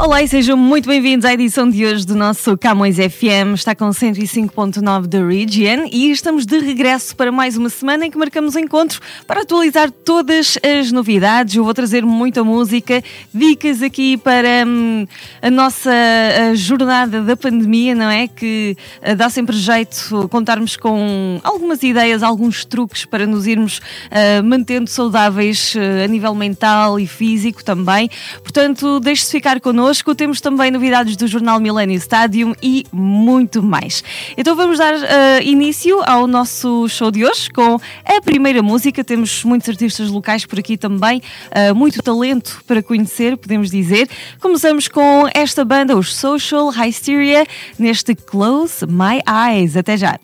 Olá e sejam muito bem-vindos à edição de hoje do nosso Camões FM. Está com 105.9 da Region e estamos de regresso para mais uma semana em que marcamos encontro para atualizar todas as novidades. Eu vou trazer muita música, dicas aqui para hum, a nossa a jornada da pandemia, não é? Que uh, dá sempre jeito contarmos com algumas ideias, alguns truques para nos irmos uh, mantendo saudáveis uh, a nível mental e físico também. Portanto, deixe-se ficar connosco connosco. Temos também novidades do jornal Millennium Stadium e muito mais. Então vamos dar uh, início ao nosso show de hoje com a primeira música. Temos muitos artistas locais por aqui também, uh, muito talento para conhecer, podemos dizer. Começamos com esta banda, os Social Hysteria, neste Close My Eyes. Até já.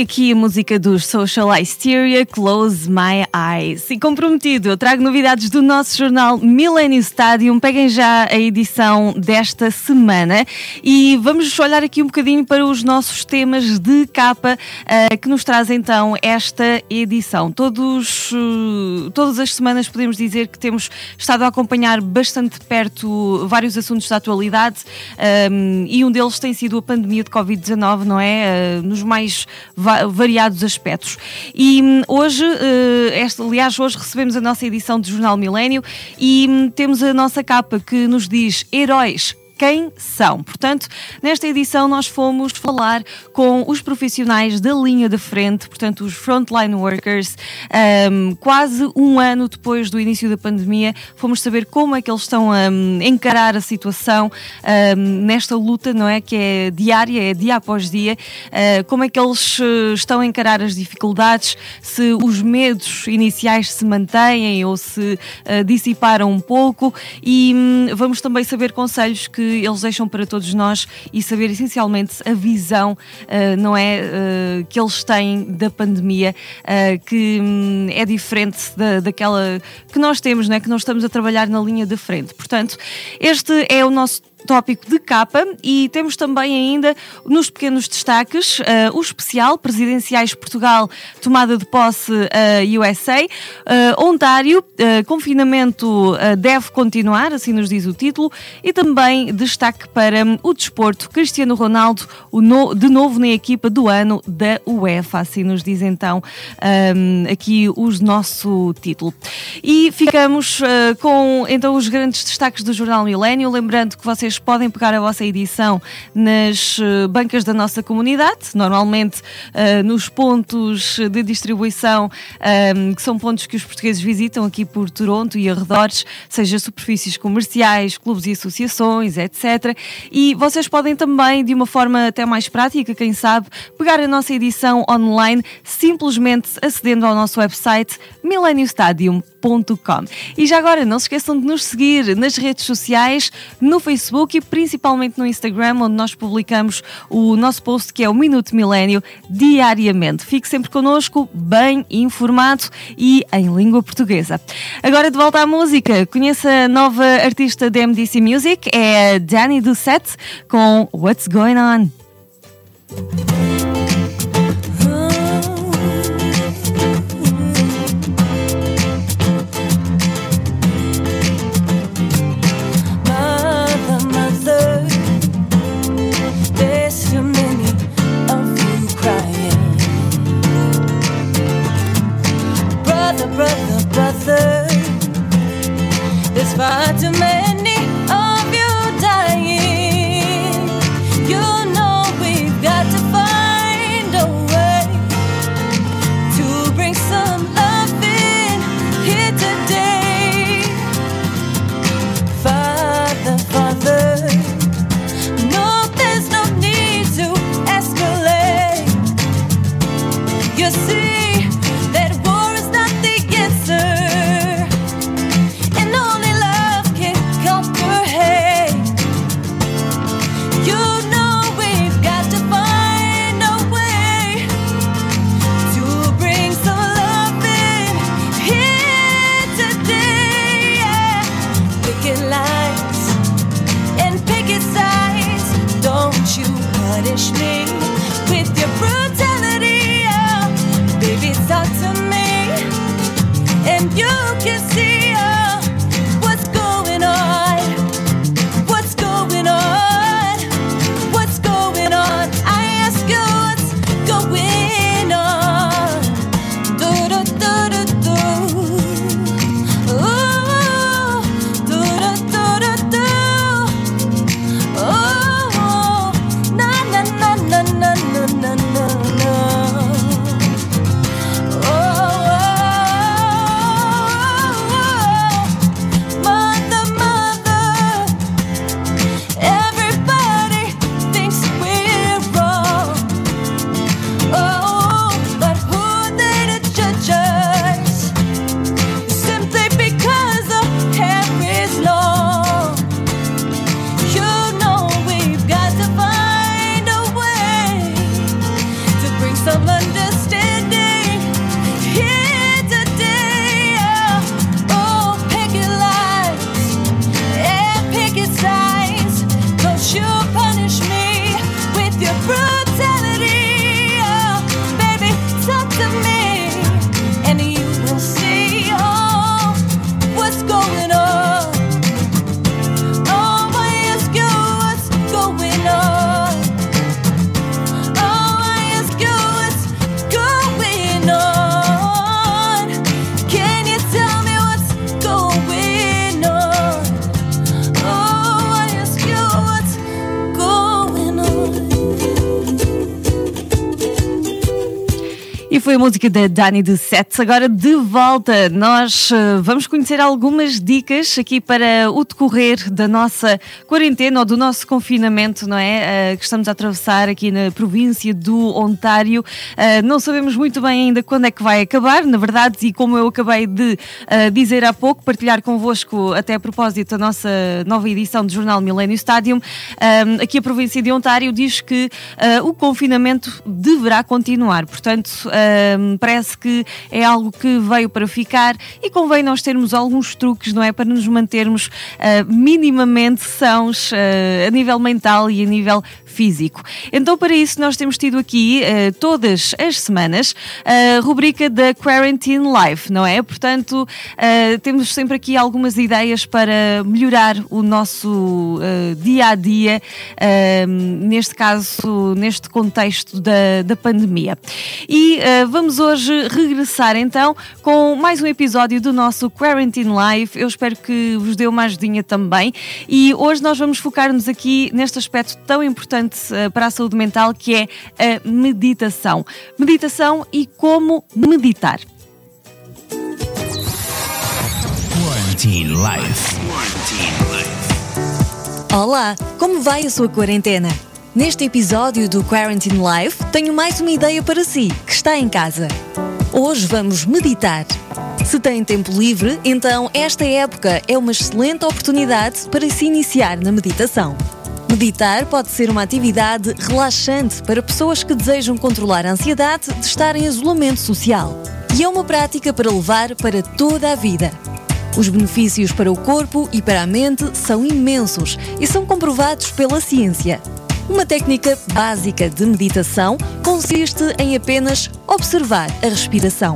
Aqui a música dos Social Hysteria, Close My Eyes. E comprometido, eu trago novidades do nosso jornal Millennium Stadium. Peguem já a edição desta semana e vamos olhar aqui um bocadinho para os nossos temas de capa uh, que nos traz então esta edição. Todos, uh, todas as semanas podemos dizer que temos estado a acompanhar bastante perto vários assuntos da atualidade um, e um deles tem sido a pandemia de Covid-19, não é? Uh, nos mais variados aspectos. E hum, hoje, eh, esta, aliás, hoje recebemos a nossa edição do Jornal Milênio e hum, temos a nossa capa que nos diz Heróis quem são. Portanto, nesta edição nós fomos falar com os profissionais da linha de frente, portanto, os frontline workers, um, quase um ano depois do início da pandemia, fomos saber como é que eles estão a um, encarar a situação um, nesta luta, não é? Que é diária, é dia após dia, uh, como é que eles uh, estão a encarar as dificuldades, se os medos iniciais se mantêm ou se uh, dissiparam um pouco e hum, vamos também saber conselhos que eles deixam para todos nós e saber essencialmente a visão, uh, não é, uh, que eles têm da pandemia, uh, que um, é diferente da, daquela que nós temos, não é, que nós estamos a trabalhar na linha de frente. Portanto, este é o nosso tópico de capa e temos também ainda nos pequenos destaques uh, o especial Presidenciais Portugal, tomada de posse uh, USA, uh, Ontário, uh, confinamento deve continuar, assim nos diz o título, e também destaque para um, o desporto Cristiano Ronaldo, no, de novo na equipa do ano da UEFA, assim nos diz então um, aqui o nosso título. E ficamos com então os grandes destaques do Jornal Milênio, lembrando que vocês vocês podem pegar a vossa edição nas eh, bancas da nossa comunidade, normalmente uh, nos pontos de distribuição, um, que são pontos que os portugueses visitam aqui por Toronto e arredores, seja superfícies comerciais, clubes e associações, etc. E vocês podem também, de uma forma até mais prática, quem sabe, pegar a nossa edição online simplesmente acedendo ao nosso website millenniumstadium.com e já agora, não se esqueçam de nos seguir nas redes sociais, no Facebook e principalmente no Instagram, onde nós publicamos o nosso post que é o Minuto Milênio diariamente. Fique sempre connosco, bem informado e em língua portuguesa. Agora de volta à música, conheça a nova artista da MDC Music, é a Danny Doucette com What's Going On. punish me. Música da Dani de Sets. Agora de volta, nós uh, vamos conhecer algumas dicas aqui para o decorrer da nossa quarentena ou do nosso confinamento, não é? Uh, que estamos a atravessar aqui na província do Ontário. Uh, não sabemos muito bem ainda quando é que vai acabar, na verdade, e como eu acabei de dizer há pouco, partilhar convosco até a propósito da nossa nova edição do jornal Millennium Stadium, aqui a província de Ontário diz que o confinamento deverá continuar. Portanto, parece que é algo que veio para ficar e convém nós termos alguns truques, não é? Para nos mantermos uh, minimamente sãos uh, a nível mental e a nível físico. Então, para isso, nós temos tido aqui uh, todas as semanas a rubrica da Quarantine Life, não é? Portanto, uh, temos sempre aqui algumas ideias para melhorar o nosso uh, dia a dia, neste caso, neste contexto da, da pandemia. E vamos hoje regressar então com mais um episódio do nosso Quarantine Life. Eu espero que vos dê uma ajudinha também. E hoje nós vamos focar-nos aqui neste aspecto tão importante eh, para a saúde mental, que é a meditação. Meditação e como meditar. Quarantine Life. Olá, como vai a sua quarentena? Neste episódio do Quarantine Life, tenho mais uma ideia para si, que está em casa. Hoje vamos meditar. Se tem tempo livre, então esta época é uma excelente oportunidade para se iniciar na meditação. Meditar pode ser uma atividade relaxante para pessoas que desejam controlar a ansiedade de estar em isolamento social. E é uma prática para levar para toda a vida. Os benefícios para o corpo e para a mente são imensos e são comprovados pela ciência. Uma técnica básica de meditação consiste em apenas observar a respiração.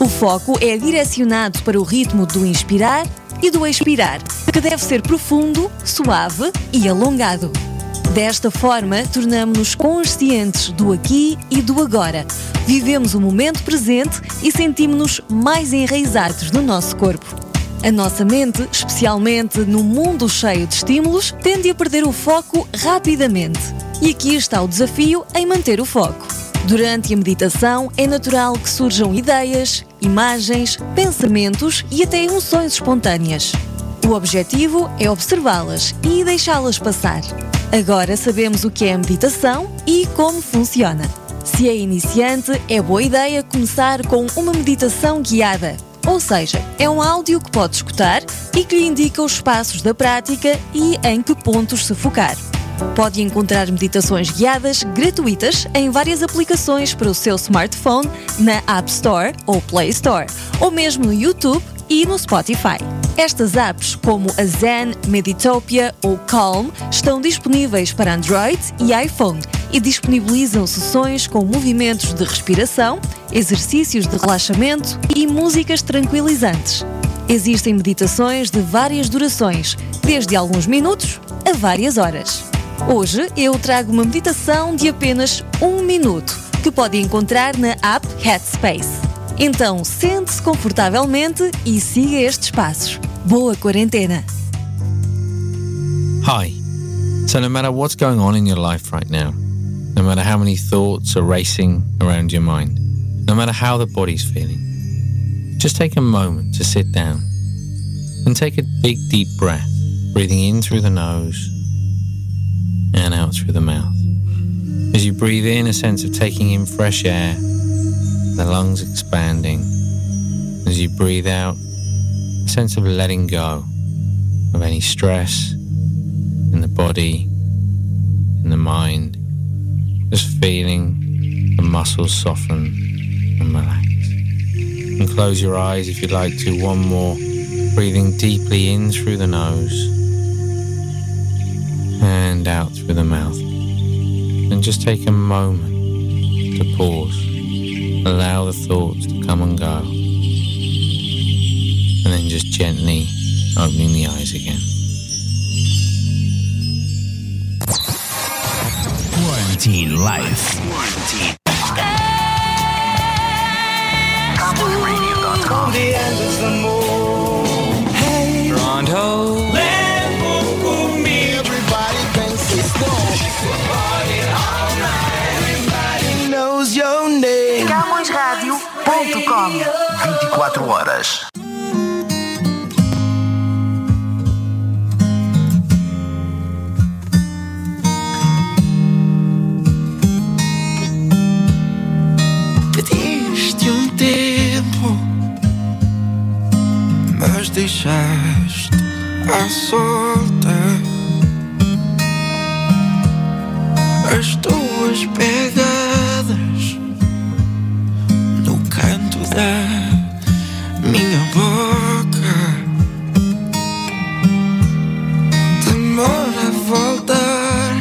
O foco é direcionado para o ritmo do inspirar e do expirar, que deve ser profundo, suave e alongado. Desta forma, tornamos-nos conscientes do aqui e do agora. Vivemos o momento presente e sentimos-nos mais enraizados no nosso corpo. A nossa mente, especialmente no mundo cheio de estímulos, tende a perder o foco rapidamente. E aqui está o desafio em manter o foco. Durante a meditação, é natural que surjam ideias, imagens, pensamentos e até emoções espontâneas. O objetivo é observá-las e deixá-las passar. Agora sabemos o que é a meditação e como funciona. Se é iniciante, é boa ideia começar com uma meditação guiada. Ou seja, é um áudio que pode escutar e que lhe indica os passos da prática e em que pontos se focar. Pode encontrar meditações guiadas gratuitas em várias aplicações para o seu smartphone na App Store ou Play Store, ou mesmo no YouTube e no Spotify. Estas apps, como a Zen, Meditopia ou Calm, estão disponíveis para Android e iPhone e disponibilizam sessões com movimentos de respiração, exercícios de relaxamento e músicas tranquilizantes. Existem meditações de várias durações, desde alguns minutos a várias horas. Hoje eu trago uma meditação de apenas um minuto que pode encontrar na app Headspace. Então sente-se confortavelmente e siga estes passos. Boa quarentena! Hi. So, no matter what's going on in your life right now, no matter how many thoughts are racing around your mind, no matter how the body's feeling, just take a moment to sit down and take a big deep breath, breathing in through the nose and out through the mouth. As you breathe in, a sense of taking in fresh air, the lungs expanding. As you breathe out, a sense of letting go of any stress in the body, in the mind, just feeling the muscles soften and relax. And close your eyes if you'd like to. One more. Breathing deeply in through the nose and out through the mouth. And just take a moment to pause. Allow the thoughts to come and go. And then just gently opening the eyes again. Quarantine Life. Quarantine. fome. 24 horas. Pediste um tempo, mas deixaste a solta as tuas pegas. da minha boca. Demora a voltar,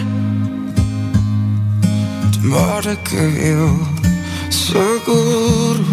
demora que eu seguro.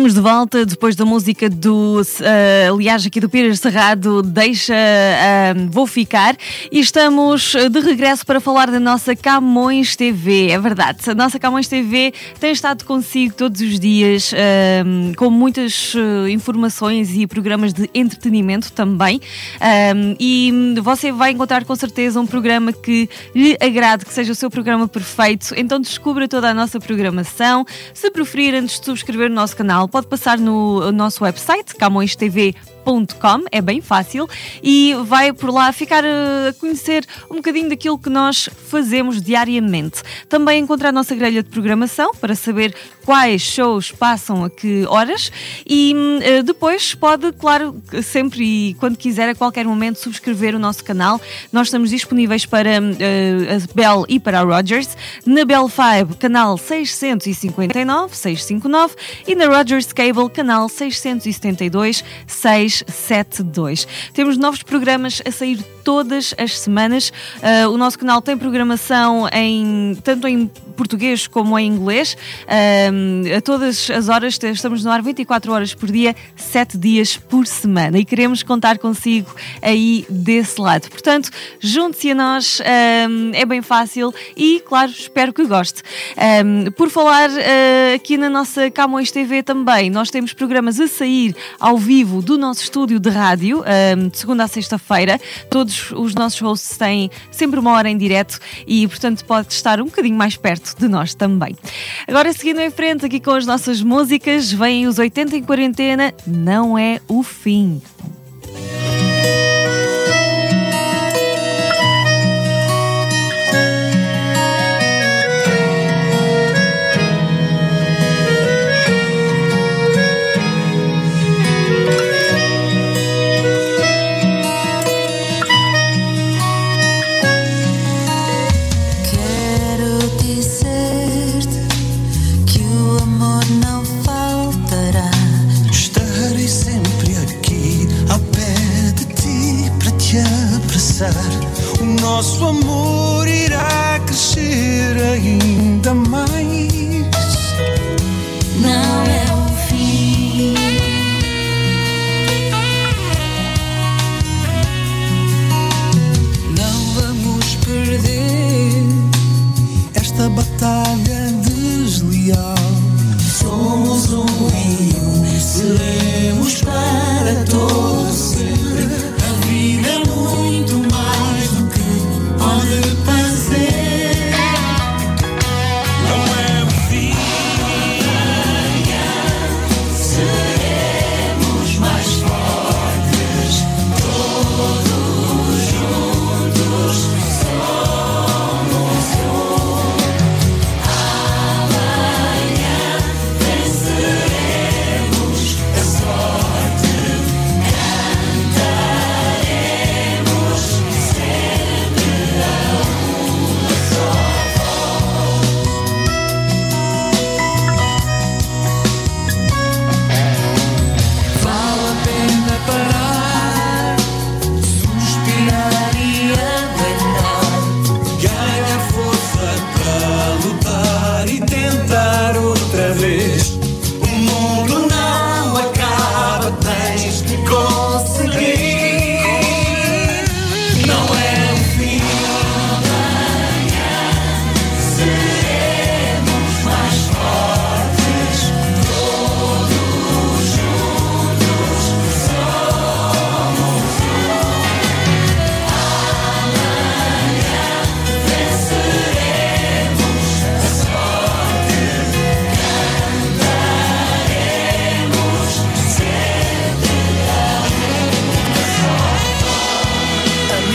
Estamos de volta depois da música do, uh, aliás, aqui do Pires Cerrado, Deixa, uh, Vou Ficar. E estamos de regresso para falar da nossa Camões TV. É verdade, a nossa Camões TV tem estado consigo todos os dias, uh, com muitas informações e programas de entretenimento também. e você vai encontrar com certeza um programa que lhe agrade, que seja o seu programa perfeito. Então descubra toda a nossa programação. Se preferir, antes de subscrever o nosso canal, pode passar no nosso website, camõestv.com é bem fácil e vai por lá ficar eh, a conhecer um bocadinho daquilo que nós fazemos diariamente. Também encontrar a nossa grelha de programação para saber quais shows passam a que horas e uh, depois pode, claro, sempre e quando quiser, a qualquer momento, subscrever o nosso canal. Nós estamos disponíveis para uh, a Bell e para a Rogers. Na Bell 5, canal 659, 659 e na Rogers Cable, canal 672, 672. Temos novos programas a sair todas as semanas. Uh, o nosso canal tem programação em tanto em português como em inglês. Uh, a todas as horas, estamos no ar 24 horas por dia, 7 dias por semana. E queremos contar consigo aí desse lado. Portanto, junte-se a nós, uh, é bem fácil e, claro, espero que goste. por falar aqui na nossa Camões TV também, nós temos programas a sair ao vivo do nosso estúdio de rádio, de segunda a sexta-feira. Todos os nossos hosts têm sempre uma hora em direto e, portanto, pode estar um bocadinho mais perto de nós também. Agora, seguindo em frente aqui com as nossas músicas, vêm os 80 em quarentena, não é o fim. Nosso amor irá crescer ainda mais.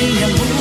me alone.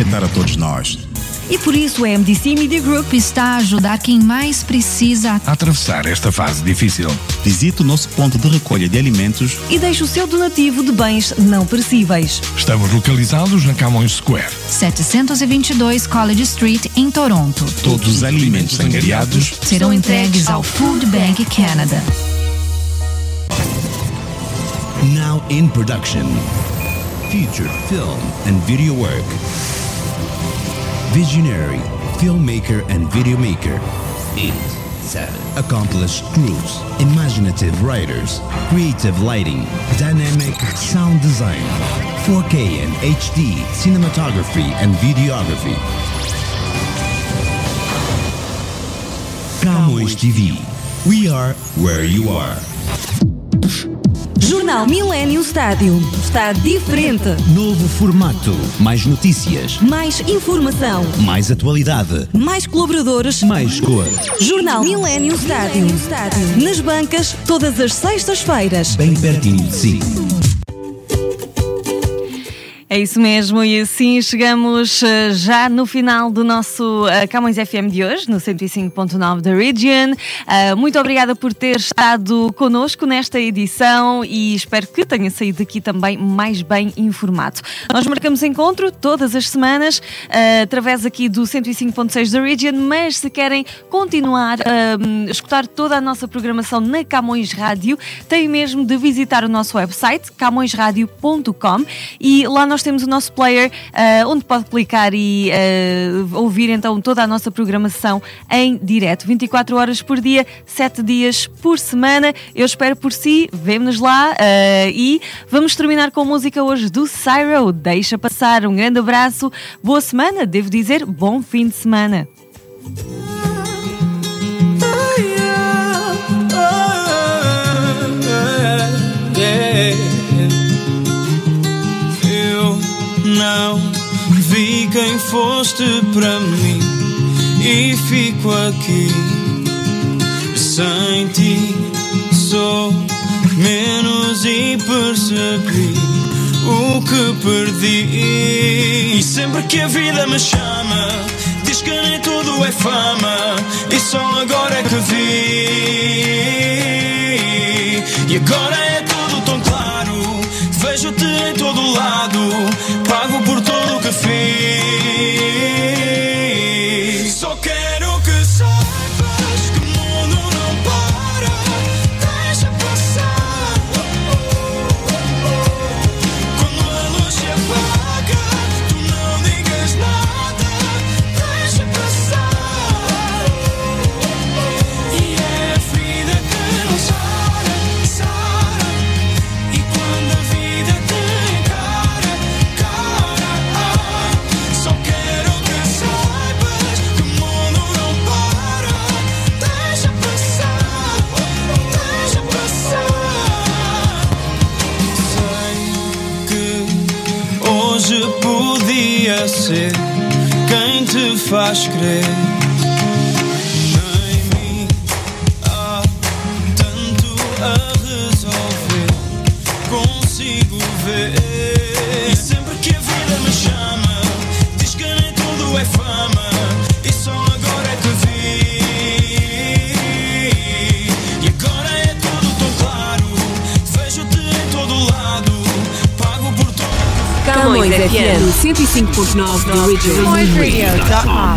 Afetar a todos nós. E por isso a MDC Media Group está a ajudar quem mais precisa a atravessar esta fase difícil. Visite o nosso ponto de recolha de alimentos e deixe o seu donativo de bens não perecíveis. Estamos localizados na Camões Square, 722 College Street, em Toronto. Todos os alimentos angariados serão entregues ao Food Bank Canada. Now in production. Featured film and video work. Visionary, filmmaker and video maker. 8. 7. Accomplished crews, imaginative writers, creative lighting, dynamic sound design, 4K and HD cinematography and videography. Camões TV. We are where you are. Jornal Millennium Stádio. Está diferente. Novo formato. Mais notícias. Mais informação. Mais atualidade. Mais colaboradores. Mais cor. Jornal Millennium Stádio. Nas bancas, todas as sextas-feiras. Bem pertinho de si. É isso mesmo, e assim chegamos uh, já no final do nosso uh, Camões FM de hoje, no 105.9 da Region. Uh, muito obrigada por ter estado connosco nesta edição e espero que tenha saído daqui também mais bem informado. Nós marcamos encontro todas as semanas através aqui do 105.6 da Region, mas se querem continuar a escutar toda a nossa programação na Camões Rádio, têm mesmo de visitar o nosso website, camõesradio.com e lá nós nós temos o nosso player uh, onde pode clicar e uh, ouvir então toda a nossa programação em direto, 24 horas por dia, 7 dias por semana. Eu espero por si, vemo-nos lá uh, e vamos terminar com música hoje do Cyro. Deixa passar, um grande abraço, boa semana, devo dizer, bom fim de semana. Não vi quem foste para mim e fico aqui sem ti. Sou menos e percebi o que perdi. E sempre que a vida me chama, diz que nem tudo é fama, e só agora é que vi. E agora é vejo-te em todo lado, pago por tudo o que fiz. Por tudo. Camões FM 105.9 da Region.